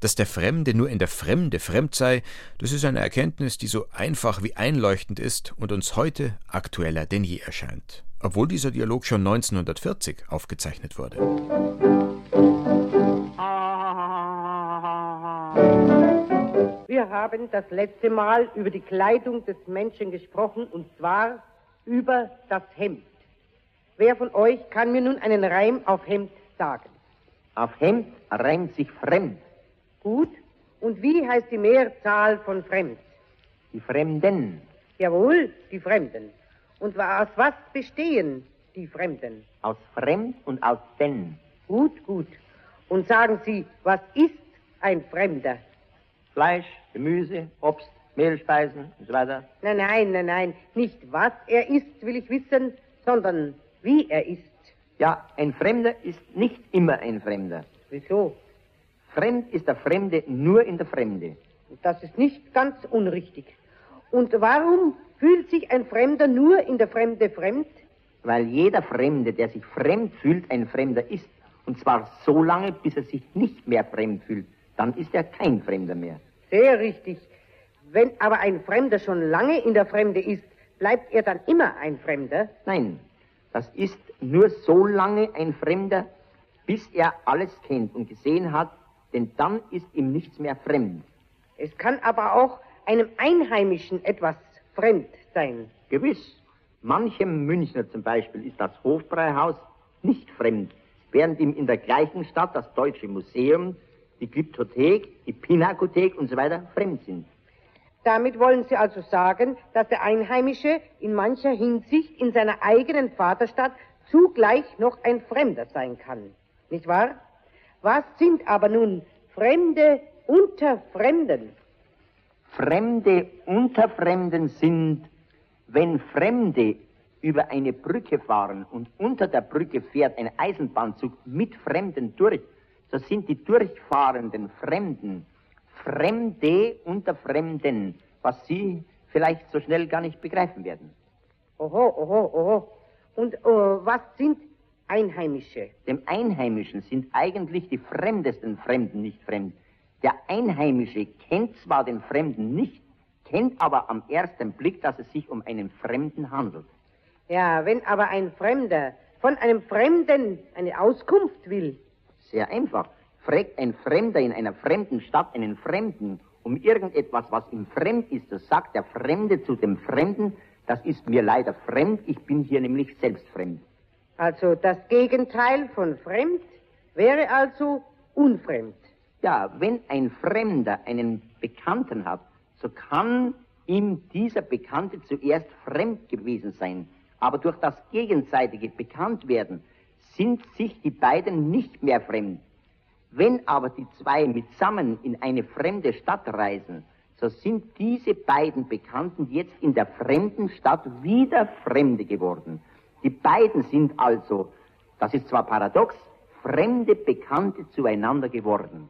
Dass der Fremde nur in der Fremde fremd sei, das ist eine Erkenntnis, die so einfach wie einleuchtend ist und uns heute aktueller denn je erscheint. Obwohl dieser Dialog schon 1940 aufgezeichnet wurde. Wir haben das letzte Mal über die Kleidung des Menschen gesprochen und zwar über das Hemd. Wer von euch kann mir nun einen Reim auf Hemd sagen? Auf Hemd reimt sich fremd. Gut. Und wie heißt die Mehrzahl von fremd? Die Fremden. Jawohl, die Fremden. Und aus was bestehen die Fremden? Aus fremd und aus denn. Gut, gut. Und sagen Sie, was ist ein Fremder? Fleisch, Gemüse, Obst, Mehlspeisen und so weiter. Nein, nein, nein, nein. Nicht was er ist, will ich wissen, sondern wie er ist. Ja, ein Fremder ist nicht immer ein Fremder. Wieso? Fremd ist der Fremde nur in der Fremde. Das ist nicht ganz unrichtig. Und warum fühlt sich ein Fremder nur in der Fremde fremd? Weil jeder Fremde, der sich fremd fühlt, ein Fremder ist. Und zwar so lange, bis er sich nicht mehr fremd fühlt. Dann ist er kein Fremder mehr. Sehr richtig. Wenn aber ein Fremder schon lange in der Fremde ist, bleibt er dann immer ein Fremder? Nein, das ist nur so lange ein Fremder, bis er alles kennt und gesehen hat, denn dann ist ihm nichts mehr fremd. Es kann aber auch einem Einheimischen etwas fremd sein. Gewiss. Manchem Münchner zum Beispiel ist das Hofbräuhaus nicht fremd, während ihm in der gleichen Stadt das Deutsche Museum, die Glyptothek, die Pinakothek und so weiter fremd sind. Damit wollen Sie also sagen, dass der Einheimische in mancher Hinsicht in seiner eigenen Vaterstadt zugleich noch ein Fremder sein kann. Nicht wahr? Was sind aber nun Fremde unter Fremden? Fremde unter Fremden sind, wenn Fremde über eine Brücke fahren und unter der Brücke fährt ein Eisenbahnzug mit Fremden durch, so sind die durchfahrenden Fremden Fremde unter Fremden, was Sie vielleicht so schnell gar nicht begreifen werden. Oho, oho, oho. Und äh, was sind Einheimische? Dem Einheimischen sind eigentlich die fremdesten Fremden nicht fremd. Der Einheimische kennt zwar den Fremden nicht, kennt aber am ersten Blick, dass es sich um einen Fremden handelt. Ja, wenn aber ein Fremder von einem Fremden eine Auskunft will. Sehr einfach. Fragt ein Fremder in einer fremden Stadt einen Fremden um irgendetwas, was ihm fremd ist, so sagt der Fremde zu dem Fremden, das ist mir leider fremd, ich bin hier nämlich selbst fremd. Also das Gegenteil von fremd wäre also unfremd. Ja, wenn ein Fremder einen Bekannten hat, so kann ihm dieser Bekannte zuerst fremd gewesen sein. Aber durch das gegenseitige Bekanntwerden sind sich die beiden nicht mehr fremd. Wenn aber die zwei mitsammen in eine fremde Stadt reisen, so sind diese beiden Bekannten jetzt in der fremden Stadt wieder Fremde geworden. Die beiden sind also, das ist zwar paradox, fremde Bekannte zueinander geworden.